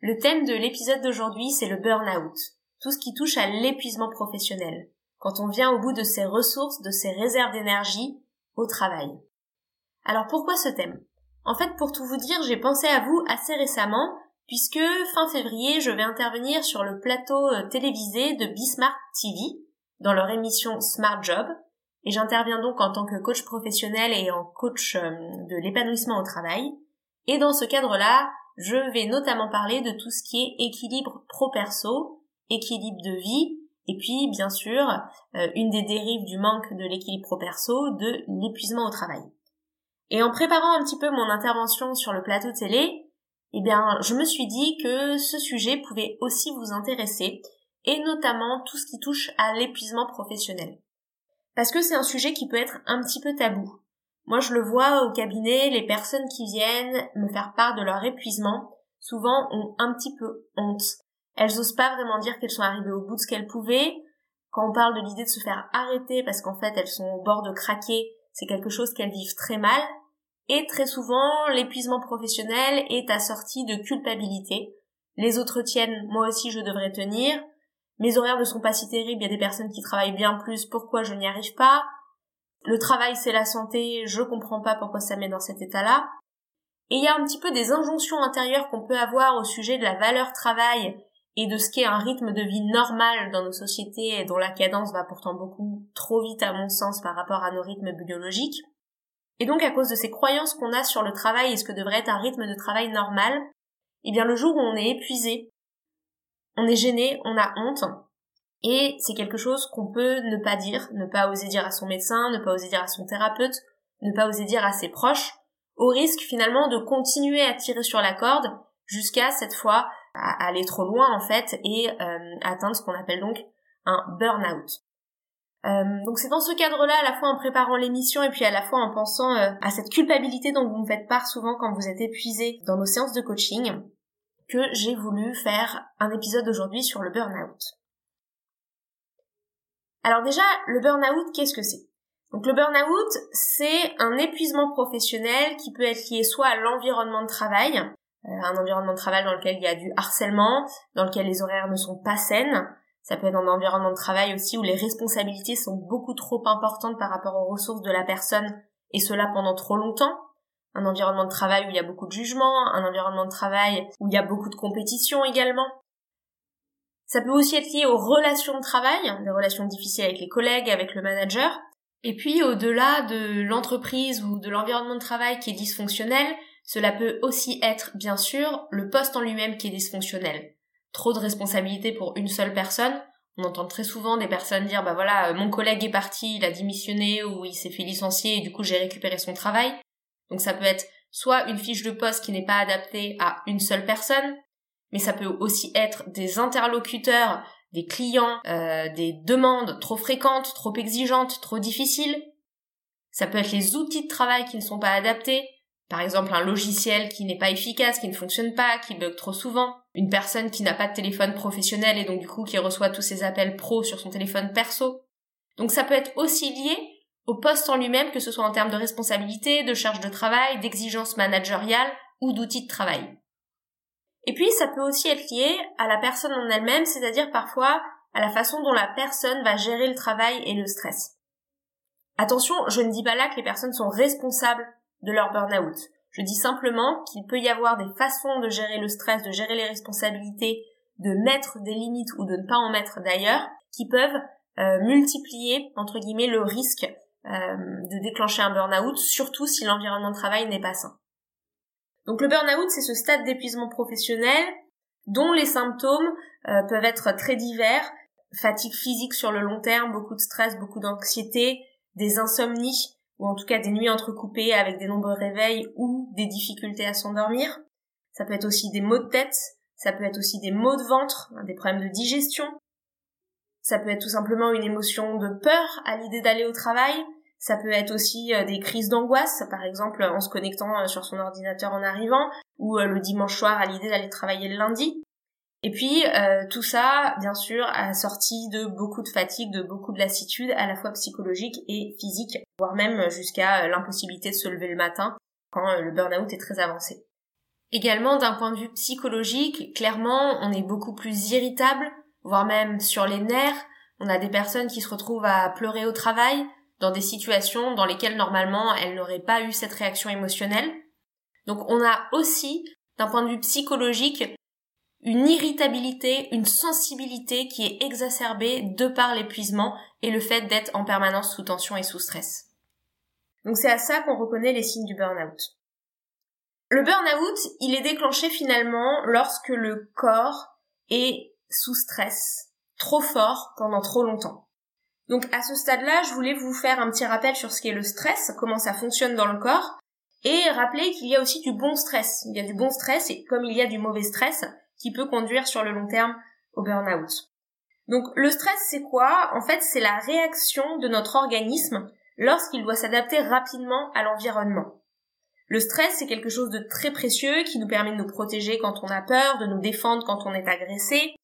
Le thème de l'épisode d'aujourd'hui, c'est le burn-out, tout ce qui touche à l'épuisement professionnel, quand on vient au bout de ses ressources, de ses réserves d'énergie au travail. Alors pourquoi ce thème? En fait, pour tout vous dire, j'ai pensé à vous assez récemment, puisque fin février, je vais intervenir sur le plateau euh, télévisé de Bismarck TV, dans leur émission Smart Job, et j'interviens donc en tant que coach professionnel et en coach euh, de l'épanouissement au travail. Et dans ce cadre-là, je vais notamment parler de tout ce qui est équilibre pro-perso, équilibre de vie, et puis bien sûr, euh, une des dérives du manque de l'équilibre pro-perso, de l'épuisement au travail. Et en préparant un petit peu mon intervention sur le plateau télé, eh bien, je me suis dit que ce sujet pouvait aussi vous intéresser, et notamment tout ce qui touche à l'épuisement professionnel. Parce que c'est un sujet qui peut être un petit peu tabou. Moi, je le vois au cabinet, les personnes qui viennent me faire part de leur épuisement, souvent ont un petit peu honte. Elles osent pas vraiment dire qu'elles sont arrivées au bout de ce qu'elles pouvaient. Quand on parle de l'idée de se faire arrêter parce qu'en fait elles sont au bord de craquer, c'est quelque chose qu'elles vivent très mal. Et très souvent, l'épuisement professionnel est assorti de culpabilité. Les autres tiennent, moi aussi je devrais tenir. Mes horaires ne sont pas si terribles, il y a des personnes qui travaillent bien plus, pourquoi je n'y arrive pas? Le travail c'est la santé, je comprends pas pourquoi ça met dans cet état-là. Et il y a un petit peu des injonctions intérieures qu'on peut avoir au sujet de la valeur travail et de ce qu'est un rythme de vie normal dans nos sociétés dont la cadence va pourtant beaucoup trop vite à mon sens par rapport à nos rythmes biologiques. Et donc à cause de ces croyances qu'on a sur le travail et ce que devrait être un rythme de travail normal, eh bien le jour où on est épuisé, on est gêné, on a honte, et c'est quelque chose qu'on peut ne pas dire, ne pas oser dire à son médecin, ne pas oser dire à son thérapeute, ne pas oser dire à ses proches, au risque finalement de continuer à tirer sur la corde jusqu'à cette fois aller trop loin en fait et euh, atteindre ce qu'on appelle donc un burn-out. Euh, donc c'est dans ce cadre-là, à la fois en préparant l'émission et puis à la fois en pensant euh, à cette culpabilité dont vous me faites part souvent quand vous êtes épuisé dans nos séances de coaching, que j'ai voulu faire un épisode aujourd'hui sur le burn-out. Alors déjà, le burn-out, qu'est-ce que c'est? Donc le burn-out, c'est un épuisement professionnel qui peut être lié soit à l'environnement de travail, euh, un environnement de travail dans lequel il y a du harcèlement, dans lequel les horaires ne sont pas saines, ça peut être un environnement de travail aussi où les responsabilités sont beaucoup trop importantes par rapport aux ressources de la personne et cela pendant trop longtemps. Un environnement de travail où il y a beaucoup de jugement, un environnement de travail où il y a beaucoup de compétition également. Ça peut aussi être lié aux relations de travail, des relations difficiles avec les collègues, avec le manager. Et puis au-delà de l'entreprise ou de l'environnement de travail qui est dysfonctionnel, cela peut aussi être, bien sûr, le poste en lui-même qui est dysfonctionnel trop de responsabilités pour une seule personne. On entend très souvent des personnes dire bah voilà, mon collègue est parti, il a démissionné ou il s'est fait licencier et du coup j'ai récupéré son travail. Donc ça peut être soit une fiche de poste qui n'est pas adaptée à une seule personne, mais ça peut aussi être des interlocuteurs, des clients, euh, des demandes trop fréquentes, trop exigeantes, trop difficiles. Ça peut être les outils de travail qui ne sont pas adaptés, par exemple, un logiciel qui n'est pas efficace, qui ne fonctionne pas, qui bug trop souvent. Une personne qui n'a pas de téléphone professionnel et donc du coup qui reçoit tous ses appels pro sur son téléphone perso. Donc ça peut être aussi lié au poste en lui-même, que ce soit en termes de responsabilité, de charge de travail, d'exigence managériale ou d'outils de travail. Et puis ça peut aussi être lié à la personne en elle-même, c'est-à-dire parfois à la façon dont la personne va gérer le travail et le stress. Attention, je ne dis pas là que les personnes sont responsables de leur burn-out. Je dis simplement qu'il peut y avoir des façons de gérer le stress, de gérer les responsabilités, de mettre des limites ou de ne pas en mettre d'ailleurs, qui peuvent euh, multiplier, entre guillemets, le risque euh, de déclencher un burn-out, surtout si l'environnement de travail n'est pas sain. Donc le burn-out, c'est ce stade d'épuisement professionnel dont les symptômes euh, peuvent être très divers, fatigue physique sur le long terme, beaucoup de stress, beaucoup d'anxiété, des insomnies, ou en tout cas des nuits entrecoupées avec des nombreux réveils ou des difficultés à s'endormir. Ça peut être aussi des maux de tête, ça peut être aussi des maux de ventre, des problèmes de digestion, ça peut être tout simplement une émotion de peur à l'idée d'aller au travail, ça peut être aussi euh, des crises d'angoisse, par exemple en se connectant euh, sur son ordinateur en arrivant, ou euh, le dimanche soir à l'idée d'aller travailler le lundi. Et puis tout ça, bien sûr, assorti de beaucoup de fatigue, de beaucoup de lassitude, à la fois psychologique et physique, voire même jusqu'à l'impossibilité de se lever le matin quand le burn-out est très avancé. Également, d'un point de vue psychologique, clairement, on est beaucoup plus irritable, voire même sur les nerfs. On a des personnes qui se retrouvent à pleurer au travail, dans des situations dans lesquelles normalement elles n'auraient pas eu cette réaction émotionnelle. Donc on a aussi, d'un point de vue psychologique, une irritabilité, une sensibilité qui est exacerbée de par l'épuisement et le fait d'être en permanence sous tension et sous stress. Donc c'est à ça qu'on reconnaît les signes du burn-out. Le burn-out, il est déclenché finalement lorsque le corps est sous stress trop fort pendant trop longtemps. Donc à ce stade-là, je voulais vous faire un petit rappel sur ce qu'est le stress, comment ça fonctionne dans le corps, et rappeler qu'il y a aussi du bon stress. Il y a du bon stress et comme il y a du mauvais stress qui peut conduire sur le long terme au burn-out. Donc le stress c'est quoi? En fait c'est la réaction de notre organisme lorsqu'il doit s'adapter rapidement à l'environnement. Le stress c'est quelque chose de très précieux qui nous permet de nous protéger quand on a peur, de nous défendre quand on est agressé.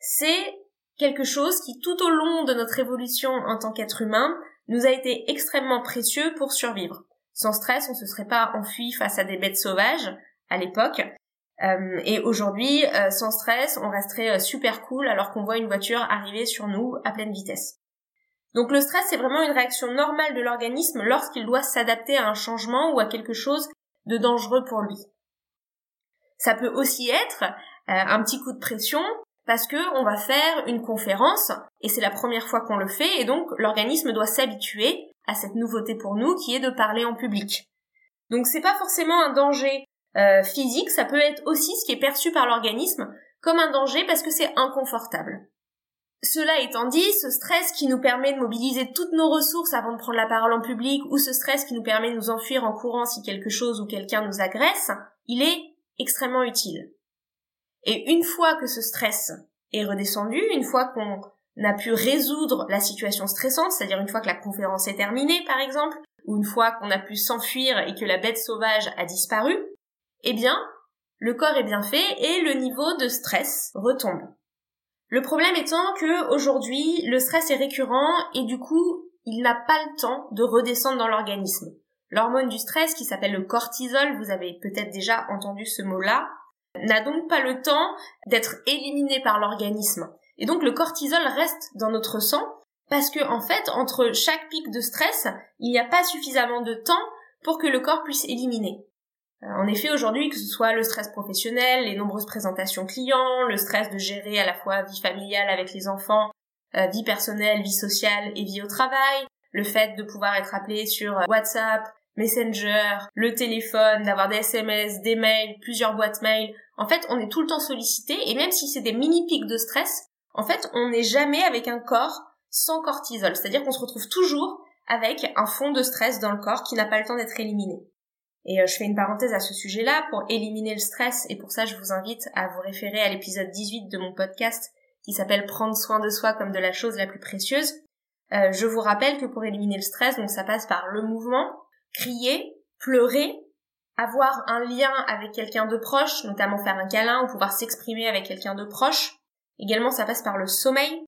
C'est quelque chose qui tout au long de notre évolution en tant qu'être humain nous a été extrêmement précieux pour survivre. Sans stress, on se serait pas enfui face à des bêtes sauvages à l'époque. Euh, et aujourd'hui, euh, sans stress, on resterait euh, super cool alors qu'on voit une voiture arriver sur nous à pleine vitesse. Donc le stress, c'est vraiment une réaction normale de l'organisme lorsqu'il doit s'adapter à un changement ou à quelque chose de dangereux pour lui. Ça peut aussi être un petit coup de pression parce que on va faire une conférence et c'est la première fois qu'on le fait et donc l'organisme doit s'habituer à cette nouveauté pour nous qui est de parler en public. Donc c'est pas forcément un danger euh, physique, ça peut être aussi ce qui est perçu par l'organisme comme un danger parce que c'est inconfortable. Cela étant dit, ce stress qui nous permet de mobiliser toutes nos ressources avant de prendre la parole en public ou ce stress qui nous permet de nous enfuir en courant si quelque chose ou quelqu'un nous agresse, il est extrêmement utile. Et une fois que ce stress est redescendu, une fois qu'on a pu résoudre la situation stressante, c'est-à-dire une fois que la conférence est terminée par exemple, ou une fois qu'on a pu s'enfuir et que la bête sauvage a disparu, eh bien, le corps est bien fait et le niveau de stress retombe. Le problème étant que aujourd'hui, le stress est récurrent et du coup, il n'a pas le temps de redescendre dans l'organisme. L'hormone du stress qui s'appelle le cortisol, vous avez peut-être déjà entendu ce mot-là, n'a donc pas le temps d'être éliminé par l'organisme. Et donc le cortisol reste dans notre sang parce que en fait, entre chaque pic de stress, il n'y a pas suffisamment de temps pour que le corps puisse éliminer. Euh, en effet, aujourd'hui, que ce soit le stress professionnel, les nombreuses présentations clients, le stress de gérer à la fois vie familiale avec les enfants, euh, vie personnelle, vie sociale et vie au travail, le fait de pouvoir être appelé sur WhatsApp, Messenger, le téléphone, d'avoir des SMS, des mails, plusieurs boîtes mails. En fait, on est tout le temps sollicité et même si c'est des mini pics de stress, en fait, on n'est jamais avec un corps sans cortisol. C'est-à-dire qu'on se retrouve toujours avec un fond de stress dans le corps qui n'a pas le temps d'être éliminé. Et euh, je fais une parenthèse à ce sujet-là pour éliminer le stress et pour ça je vous invite à vous référer à l'épisode 18 de mon podcast qui s'appelle Prendre soin de soi comme de la chose la plus précieuse. Euh, je vous rappelle que pour éliminer le stress, donc ça passe par le mouvement, crier, pleurer, avoir un lien avec quelqu'un de proche, notamment faire un câlin ou pouvoir s'exprimer avec quelqu'un de proche. Également, ça passe par le sommeil.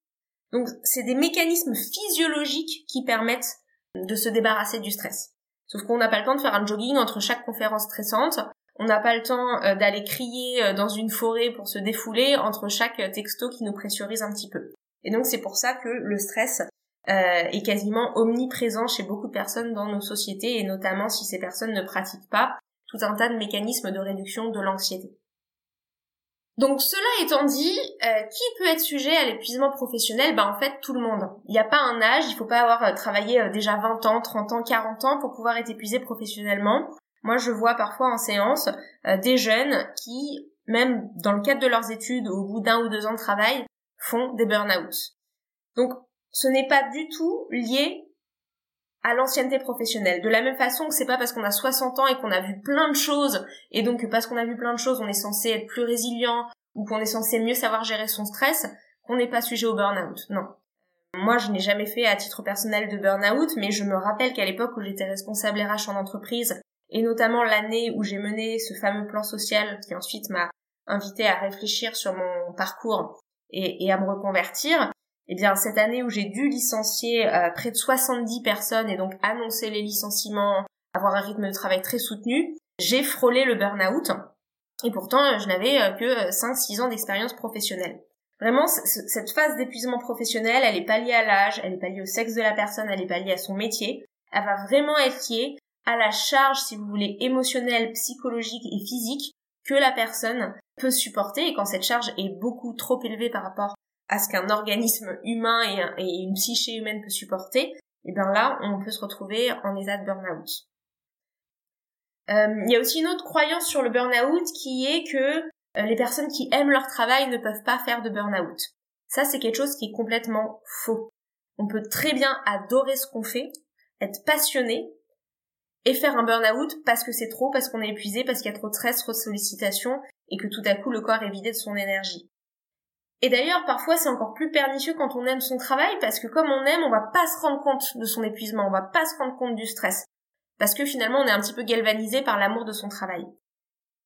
Donc, c'est des mécanismes physiologiques qui permettent de se débarrasser du stress. Sauf qu'on n'a pas le temps de faire un jogging entre chaque conférence stressante. On n'a pas le temps euh, d'aller crier euh, dans une forêt pour se défouler entre chaque texto qui nous pressurise un petit peu. Et donc c'est pour ça que le stress euh, est quasiment omniprésent chez beaucoup de personnes dans nos sociétés et notamment si ces personnes ne pratiquent pas un tas de mécanismes de réduction de l'anxiété. Donc cela étant dit, euh, qui peut être sujet à l'épuisement professionnel? Ben en fait tout le monde. Il n'y a pas un âge, il faut pas avoir euh, travaillé déjà 20 ans, 30 ans, 40 ans pour pouvoir être épuisé professionnellement. Moi je vois parfois en séance des jeunes qui, même dans le cadre de leurs études, au bout d'un ou deux ans de travail, font des burn-out. Donc ce n'est pas du tout lié à l'ancienneté professionnelle. De la même façon que c'est pas parce qu'on a 60 ans et qu'on a vu plein de choses, et donc parce qu'on a vu plein de choses, on est censé être plus résilient, ou qu'on est censé mieux savoir gérer son stress, qu'on n'est pas sujet au burn-out. Non. Moi, je n'ai jamais fait à titre personnel de burn-out, mais je me rappelle qu'à l'époque où j'étais responsable RH en entreprise, et notamment l'année où j'ai mené ce fameux plan social qui ensuite m'a invité à réfléchir sur mon parcours et, à me reconvertir, eh bien cette année où j'ai dû licencier euh, près de 70 personnes et donc annoncer les licenciements, avoir un rythme de travail très soutenu, j'ai frôlé le burn-out et pourtant je n'avais euh, que 5-6 ans d'expérience professionnelle. Vraiment, cette phase d'épuisement professionnel, elle est pas liée à l'âge, elle est pas liée au sexe de la personne, elle est pas liée à son métier. Elle va vraiment être liée à la charge, si vous voulez, émotionnelle, psychologique et physique que la personne peut supporter. Et quand cette charge est beaucoup trop élevée par rapport à ce qu'un organisme humain et, une psyché humaine peut supporter, et eh bien là, on peut se retrouver en état de burn-out. Euh, il y a aussi une autre croyance sur le burn-out qui est que euh, les personnes qui aiment leur travail ne peuvent pas faire de burn-out. Ça, c'est quelque chose qui est complètement faux. On peut très bien adorer ce qu'on fait, être passionné, et faire un burn-out parce que c'est trop, parce qu'on est épuisé, parce qu'il y a trop de stress, trop de sollicitations, et que tout à coup le corps est vidé de son énergie. Et d'ailleurs, parfois, c'est encore plus pernicieux quand on aime son travail, parce que comme on aime, on va pas se rendre compte de son épuisement, on va pas se rendre compte du stress. Parce que finalement, on est un petit peu galvanisé par l'amour de son travail.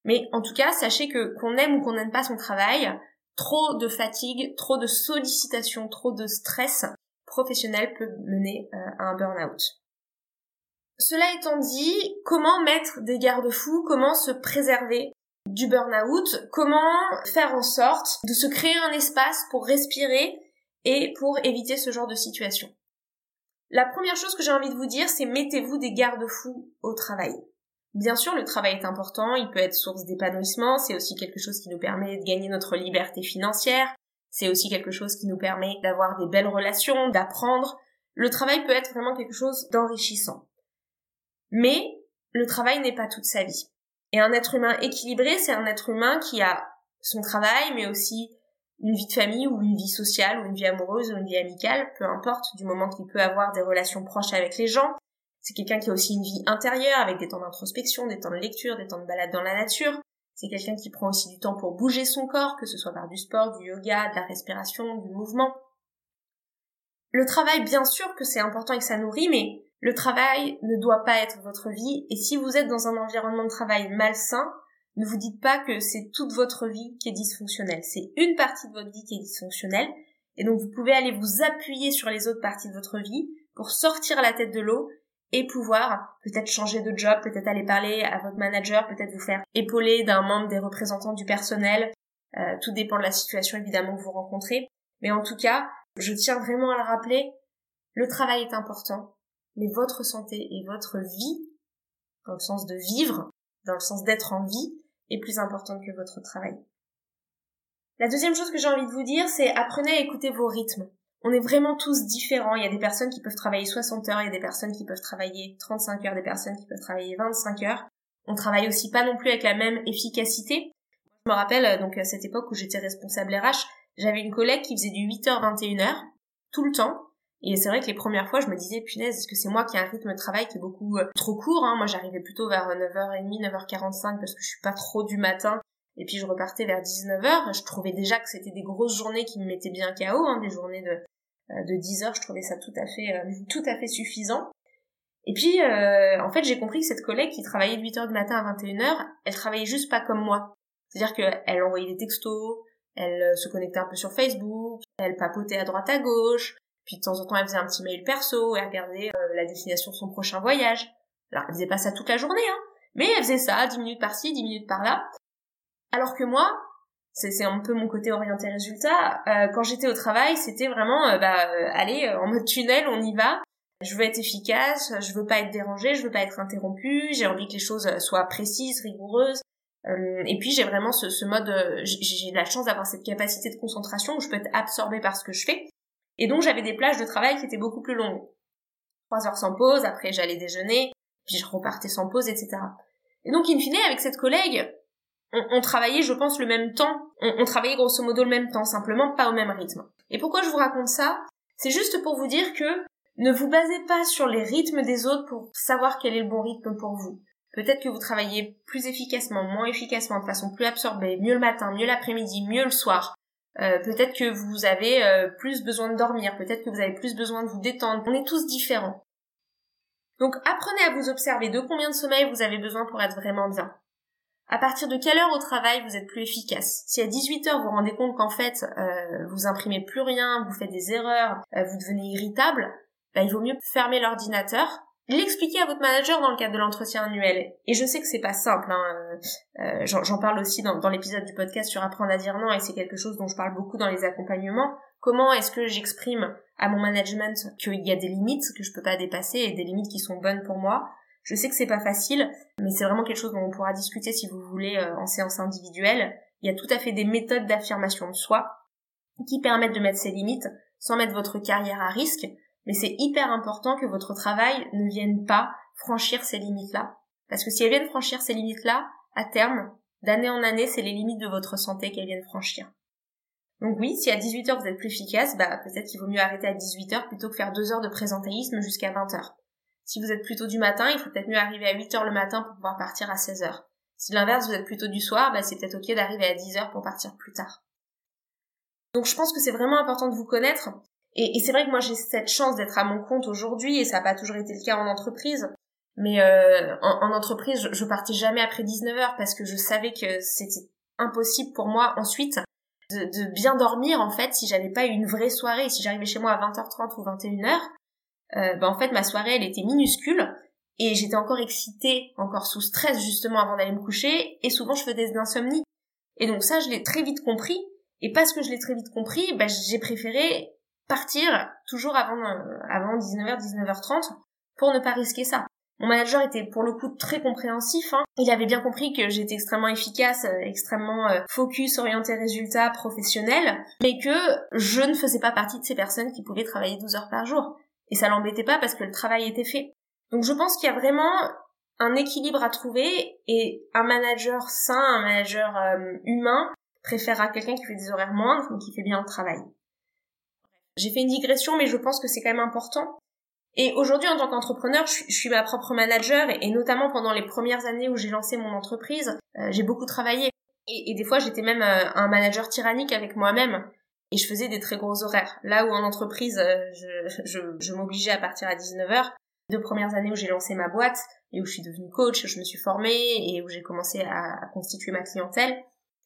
Mais en tout cas, sachez que qu'on aime ou qu'on n'aime pas son travail, trop de fatigue, trop de sollicitations, trop de stress professionnel peut mener euh, à un burn-out. Cela étant dit, comment mettre des garde-fous, comment se préserver du burn-out, comment faire en sorte de se créer un espace pour respirer et pour éviter ce genre de situation. La première chose que j'ai envie de vous dire, c'est mettez-vous des garde-fous au travail. Bien sûr, le travail est important, il peut être source d'épanouissement, c'est aussi quelque chose qui nous permet de gagner notre liberté financière, c'est aussi quelque chose qui nous permet d'avoir des belles relations, d'apprendre. Le travail peut être vraiment quelque chose d'enrichissant. Mais le travail n'est pas toute sa vie. Et un être humain équilibré, c'est un être humain qui a son travail, mais aussi une vie de famille ou une vie sociale ou une vie amoureuse ou une vie amicale, peu importe, du moment qu'il peut avoir des relations proches avec les gens, c'est quelqu'un qui a aussi une vie intérieure avec des temps d'introspection, des temps de lecture, des temps de balade dans la nature. C'est quelqu'un qui prend aussi du temps pour bouger son corps, que ce soit par du sport, du yoga, de la respiration, du mouvement. Le travail, bien sûr que c'est important et que ça nourrit, mais le travail ne doit pas être votre vie. Et si vous êtes dans un environnement de travail malsain, ne vous dites pas que c'est toute votre vie qui est dysfonctionnelle. C'est une partie de votre vie qui est dysfonctionnelle. Et donc vous pouvez aller vous appuyer sur les autres parties de votre vie pour sortir la tête de l'eau et pouvoir peut-être changer de job, peut-être aller parler à votre manager, peut-être vous faire épauler d'un membre des représentants du personnel. Euh, tout dépend de la situation évidemment que vous rencontrez. Mais en tout cas, je tiens vraiment à le rappeler, le travail est important, mais votre santé et votre vie, dans le sens de vivre, dans le sens d'être en vie, est plus importante que votre travail. La deuxième chose que j'ai envie de vous dire, c'est apprenez à écouter vos rythmes on est vraiment tous différents. Il y a des personnes qui peuvent travailler 60 heures, il y a des personnes qui peuvent travailler 35 heures, des personnes qui peuvent travailler 25 heures. On travaille aussi pas non plus avec la même efficacité. Je me rappelle, euh, donc, à cette époque où j'étais responsable RH, j'avais une collègue qui faisait du 8h, 21h, tout le temps. Et c'est vrai que les premières fois, je me disais, punaise, est-ce que c'est moi qui ai un rythme de travail qui est beaucoup euh, trop court, hein? Moi, j'arrivais plutôt vers 9h30, 9h45 parce que je suis pas trop du matin et puis je repartais vers 19h. Je trouvais déjà que c'était des grosses journées qui me mettaient bien KO, hein, des journées de, euh, de 10 heures. Je trouvais ça tout à fait, euh, tout à fait suffisant. Et puis, euh, en fait, j'ai compris que cette collègue qui travaillait de 8h du matin à 21h, elle travaillait juste pas comme moi. C'est-à-dire qu'elle envoyait des textos, elle se connectait un peu sur Facebook, elle papotait à droite à gauche, puis de temps en temps elle faisait un petit mail perso, elle regardait la destination de son prochain voyage. Alors elle faisait pas ça toute la journée, hein, mais elle faisait ça, 10 minutes par-ci, 10 minutes par-là, alors que moi, c'est un peu mon côté orienté résultat. Euh, quand j'étais au travail, c'était vraiment, euh, bah, euh, allez, en mode tunnel, on y va. Je veux être efficace, je veux pas être dérangée, je veux pas être interrompue, j'ai envie que les choses soient précises, rigoureuses. et puis j'ai vraiment ce, ce mode, j'ai la chance d'avoir cette capacité de concentration où je peux être absorbée par ce que je fais. Et donc j'avais des plages de travail qui étaient beaucoup plus longues. Trois heures sans pause, après j'allais déjeuner, puis je repartais sans pause, etc. Et donc in fine, avec cette collègue, on, travaillait, je pense, le même temps. On, travaillait grosso modo le même temps, simplement pas au même rythme. Et pourquoi je vous raconte ça? C'est juste pour vous dire que ne vous basez pas sur les rythmes des autres pour savoir quel est le bon rythme pour vous. Peut-être que vous travaillez plus efficacement, moins efficacement, de façon plus absorbée, mieux le matin, mieux l'après-midi, mieux le soir. Euh, peut-être que vous avez euh, plus besoin de dormir, peut-être que vous avez plus besoin de vous détendre. On est tous différents. Donc apprenez à vous observer de combien de sommeil vous avez besoin pour être vraiment bien. À partir de quelle heure au travail vous êtes plus efficace? Si à 18 heures vous vous rendez compte qu'en fait euh, vous imprimez plus rien, vous faites des erreurs, vous devenez irritable, bah, il vaut mieux fermer l'ordinateur, l'expliquer à votre manager dans le cadre de l'entretien annuel. Et je sais que c'est pas simple, hein, euh, j'en parle aussi dans, dans l'épisode du podcast sur apprendre à dire non, et c'est quelque chose dont je parle beaucoup dans les accompagnements. Comment est-ce que j'exprime à mon management qu'il y a des limites que je peux pas dépasser et des limites qui sont bonnes pour moi? Je sais que c'est pas facile, mais c'est vraiment quelque chose dont on pourra discuter si vous voulez euh, en séance individuelle. Il y a tout à fait des méthodes d'affirmation de soi qui permettent de mettre ses limites sans mettre votre carrière à risque, mais c'est hyper important que votre travail ne vienne pas franchir ces limites-là. Parce que si elles viennent franchir ces limites-là, à terme, d'année en année, c'est les limites de votre santé qu'elles viennent franchir. Donc oui, si à 18h vous êtes plus efficace, bah peut-être qu'il vaut mieux arrêter à 18h plutôt que faire deux heures de présentéisme jusqu'à 20h. Si vous êtes plutôt du matin, il faut peut-être mieux arriver à 8h le matin pour pouvoir partir à 16h. Si l'inverse, vous êtes plutôt du soir, bah c'est peut-être ok d'arriver à 10h pour partir plus tard. Donc je pense que c'est vraiment important de vous connaître. Et, c'est vrai que moi j'ai cette chance d'être à mon compte aujourd'hui, et ça n'a pas toujours été le cas en entreprise. Mais euh, en, entreprise, je, je partais jamais après 19h parce que je savais que c'était impossible pour moi ensuite de, bien dormir en fait si j'avais pas une vraie soirée. Si j'arrivais chez moi à 20h30 ou 21h euh, ben en fait ma soirée elle était minuscule et j'étais encore excitée encore sous stress justement avant d'aller me coucher et souvent je faisais des insomnies et donc ça je l'ai très vite compris. Et parce que je l'ai très vite compris ben, j'ai préféré partir toujours avant euh, avant 19h 19h30 pour ne pas risquer ça mon manager était pour le coup très compréhensif. Hein. Il avait bien compris que j'étais extrêmement efficace, euh, extrêmement euh, focus, orienté résultat, professionnel, mais que je ne faisais pas partie de ces personnes qui pouvaient travailler 12 heures par jour. Et ça l'embêtait pas parce que le travail était fait. Donc je pense qu'il y a vraiment un équilibre à trouver et un manager sain, un manager euh, humain préférera quelqu'un qui fait des horaires moindres mais qui fait bien le travail. J'ai fait une digression mais je pense que c'est quand même important et aujourd'hui, en tant qu'entrepreneur, je, suis ma propre manager et, notamment pendant les premières années où j'ai lancé mon entreprise, euh, j'ai beaucoup travaillé. Et, des fois, j'étais même euh, un manager tyrannique avec moi-même et je faisais des très gros horaires. Là où en entreprise, euh, je, m'obligeais à partir à 19h, deux premières années où j'ai lancé ma boîte et où je suis devenue coach, je me suis formée et où j'ai commencé à, à constituer ma clientèle,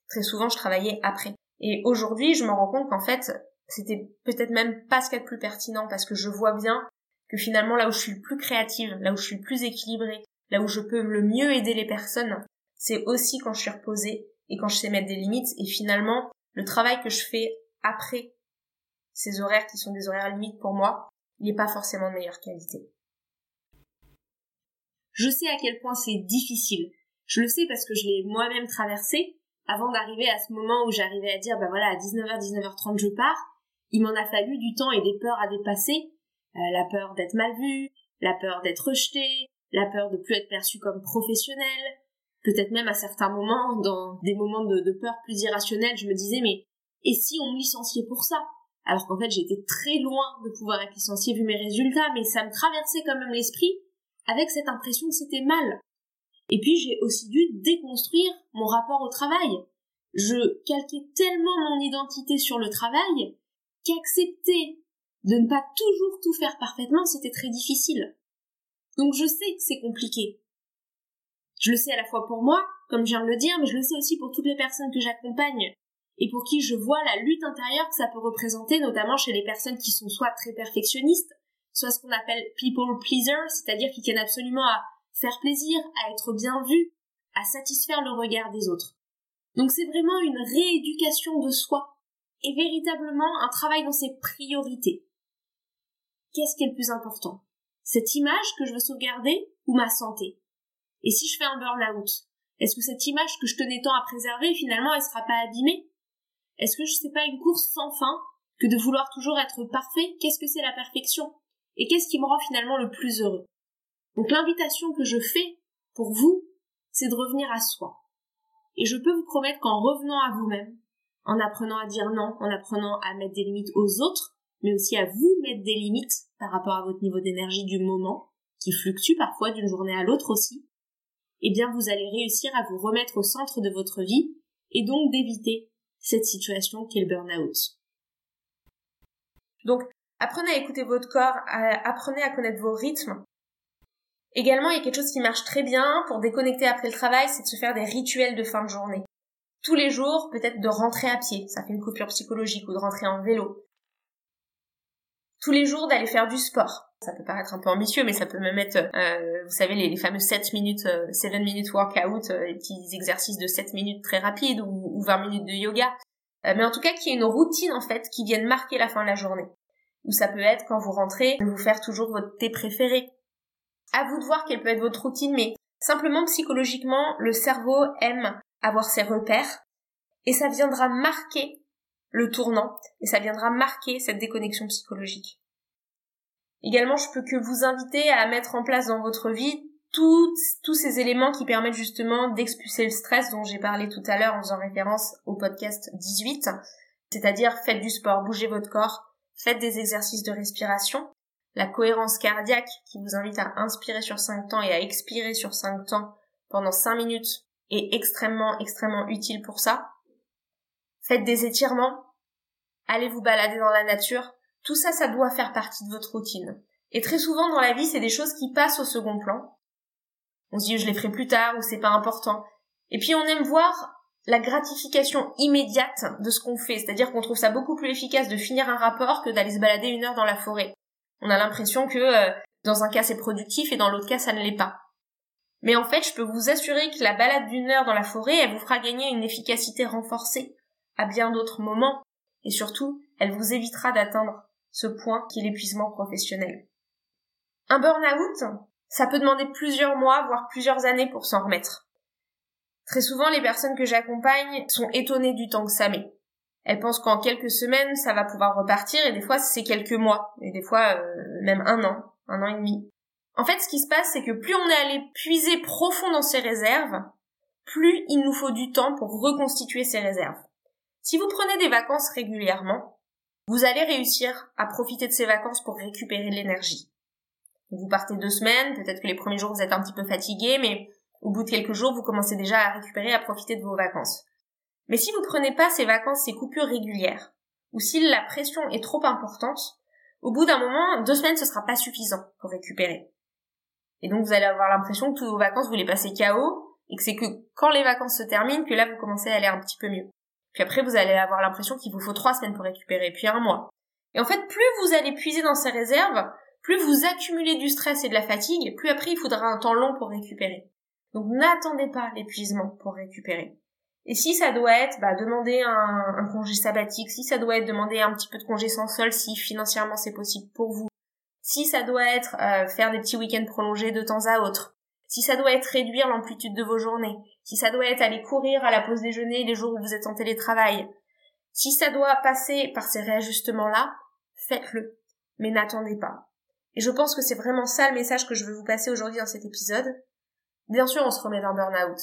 très souvent je travaillais après. Et aujourd'hui, je me rends compte qu'en fait, c'était peut-être même pas ce qu'il y a de plus pertinent parce que je vois bien que finalement là où je suis le plus créative, là où je suis le plus équilibrée, là où je peux le mieux aider les personnes, c'est aussi quand je suis reposée et quand je sais mettre des limites et finalement le travail que je fais après ces horaires qui sont des horaires limites pour moi, il n'est pas forcément de meilleure qualité. Je sais à quel point c'est difficile. Je le sais parce que je l'ai moi-même traversé avant d'arriver à ce moment où j'arrivais à dire bah voilà à 19h 19h30 je pars. Il m'en a fallu du temps et des peurs à dépasser euh, la peur d'être mal vu, la peur d'être rejeté, la peur de plus être perçu comme professionnel, peut-être même à certains moments, dans des moments de, peur plus irrationnels, je me disais mais et si on me licenciait pour ça? Alors qu'en fait j'étais très loin de pouvoir être licenciée vu mes résultats, mais ça me traversait quand même l'esprit avec cette impression que c'était mal. Et puis j'ai aussi dû déconstruire mon rapport au travail. Je calquais tellement mon identité sur le travail qu'accepter de ne pas toujours tout faire parfaitement, c'était très difficile. Donc je sais que c'est compliqué. Je le sais à la fois pour moi, comme je viens de le dire, mais je le sais aussi pour toutes les personnes que j'accompagne et pour qui je vois la lutte intérieure que ça peut représenter, notamment chez les personnes qui sont soit très perfectionnistes, soit ce qu'on appelle people pleaser, c'est-à-dire qui tiennent absolument à faire plaisir, à être bien vu, à satisfaire le regard des autres. Donc c'est vraiment une rééducation de soi et véritablement un travail dans ses priorités. Qu'est-ce qui est le plus important? Cette image que je veux sauvegarder ou ma santé? Et si je fais un burn-out, est-ce que cette image que je tenais tant à préserver, finalement, elle sera pas abîmée? Est-ce que je sais pas une course sans fin que de vouloir toujours être parfait? Qu'est-ce que c'est la perfection? Et qu'est-ce qui me rend finalement le plus heureux? Donc l'invitation que je fais pour vous, c'est de revenir à soi. Et je peux vous promettre qu'en revenant à vous-même, en apprenant à dire non, en apprenant à mettre des limites aux autres, mais aussi à vous mettre des limites par rapport à votre niveau d'énergie du moment, qui fluctue parfois d'une journée à l'autre aussi, eh bien vous allez réussir à vous remettre au centre de votre vie et donc d'éviter cette situation qu'est le burn-out. Donc, apprenez à écouter votre corps, apprenez à connaître vos rythmes. Également, il y a quelque chose qui marche très bien pour déconnecter après le travail, c'est de se faire des rituels de fin de journée. Tous les jours, peut-être de rentrer à pied, ça fait une coupure psychologique, ou de rentrer en vélo. Tous les jours, d'aller faire du sport. Ça peut paraître un peu ambitieux, mais ça peut même être, euh, vous savez, les, fameux 7 minutes, 7 euh, minutes workout, euh, les petits exercices de 7 minutes très rapides, ou, ou 20 minutes de yoga. Euh, mais en tout cas qu'il y ait une routine en fait qui vienne marquer la fin de la journée. Ou ça peut être quand vous rentrez, de vous faire toujours votre thé préféré. À vous de voir quelle peut être votre routine, mais simplement psychologiquement, le cerveau aime avoir ses repères. Et ça viendra marquer le tournant et ça viendra marquer cette déconnexion psychologique. Également, je peux que vous inviter à mettre en place dans votre vie tous ces éléments qui permettent justement d'expulser le stress dont j'ai parlé tout à l'heure en faisant référence au podcast 18, c'est-à-dire faites du sport, bougez votre corps, faites des exercices de respiration, la cohérence cardiaque qui vous invite à inspirer sur 5 temps et à expirer sur 5 temps pendant 5 minutes est extrêmement extrêmement utile pour ça. Faites des étirements, allez vous balader dans la nature, tout ça ça doit faire partie de votre routine. Et très souvent dans la vie, c'est des choses qui passent au second plan on se dit je les ferai plus tard ou c'est pas important. Et puis on aime voir la gratification immédiate de ce qu'on fait, c'est-à-dire qu'on trouve ça beaucoup plus efficace de finir un rapport que d'aller se balader une heure dans la forêt. On a l'impression que euh, dans un cas c'est productif et dans l'autre cas ça ne l'est pas. Mais en fait, je peux vous assurer que la balade d'une heure dans la forêt, elle vous fera gagner une efficacité renforcée à bien d'autres moments, et surtout, elle vous évitera d'atteindre ce point qui est l'épuisement professionnel. Un burn-out, ça peut demander plusieurs mois, voire plusieurs années pour s'en remettre. Très souvent, les personnes que j'accompagne sont étonnées du temps que ça met. Elles pensent qu'en quelques semaines, ça va pouvoir repartir, et des fois, c'est quelques mois, et des fois, euh, même un an, un an et demi. En fait, ce qui se passe, c'est que plus on est allé puiser profond dans ses réserves, plus il nous faut du temps pour reconstituer ces réserves. Si vous prenez des vacances régulièrement, vous allez réussir à profiter de ces vacances pour récupérer de l'énergie. Vous partez deux semaines, peut-être que les premiers jours vous êtes un petit peu fatigué, mais au bout de quelques jours, vous commencez déjà à récupérer, à profiter de vos vacances. Mais si vous prenez pas ces vacances, ces coupures régulières, ou si la pression est trop importante, au bout d'un moment, deux semaines ce sera pas suffisant pour récupérer. Et donc vous allez avoir l'impression que toutes vos vacances vous les passez KO, et que c'est que quand les vacances se terminent que là vous commencez à aller un petit peu mieux. Puis après vous allez avoir l'impression qu'il vous faut trois semaines pour récupérer, puis un mois. Et en fait, plus vous allez puiser dans ces réserves, plus vous accumulez du stress et de la fatigue, plus après il faudra un temps long pour récupérer. Donc n'attendez pas l'épuisement pour récupérer. Et si ça doit être bah, demander un, congé sabbatique, si ça doit être demander un petit peu de congé sans sol, si financièrement c'est possible pour vous, si ça doit être euh, faire des petits week-ends prolongés de temps à autre, si ça doit être réduire l'amplitude de vos journées, si ça doit être aller courir à la pause déjeuner les jours où vous êtes en télétravail, si ça doit passer par ces réajustements-là, faites-le. Mais n'attendez pas. Et je pense que c'est vraiment ça le message que je veux vous passer aujourd'hui dans cet épisode. Bien sûr, on se remet d'un burn-out.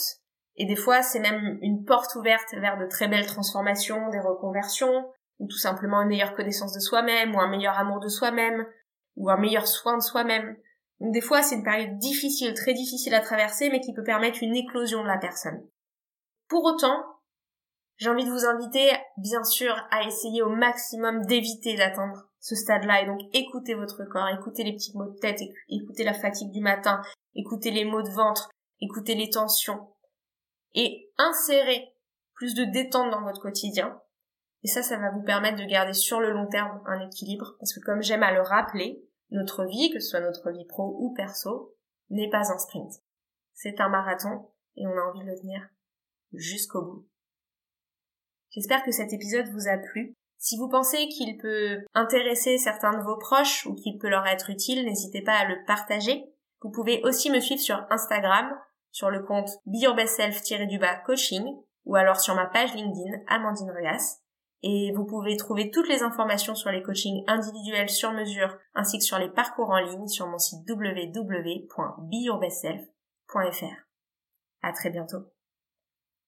Et des fois, c'est même une porte ouverte vers de très belles transformations, des reconversions, ou tout simplement une meilleure connaissance de soi-même, ou un meilleur amour de soi-même, ou un meilleur soin de soi-même. Donc des fois, c'est une période difficile, très difficile à traverser, mais qui peut permettre une éclosion de la personne. Pour autant, j'ai envie de vous inviter, bien sûr, à essayer au maximum d'éviter d'atteindre ce stade-là. Et donc, écoutez votre corps, écoutez les petits maux de tête, écoutez la fatigue du matin, écoutez les maux de ventre, écoutez les tensions. Et insérez plus de détente dans votre quotidien. Et ça, ça va vous permettre de garder sur le long terme un équilibre. Parce que comme j'aime à le rappeler, notre vie, que ce soit notre vie pro ou perso, n'est pas un sprint. C'est un marathon et on a envie de le tenir jusqu'au bout. J'espère que cet épisode vous a plu. Si vous pensez qu'il peut intéresser certains de vos proches ou qu'il peut leur être utile, n'hésitez pas à le partager. Vous pouvez aussi me suivre sur Instagram, sur le compte beyourbestself-du-bas coaching, ou alors sur ma page LinkedIn, Amandine Ruas. Et vous pouvez trouver toutes les informations sur les coachings individuels sur mesure, ainsi que sur les parcours en ligne sur mon site www.beyourbestself.fr. À très bientôt.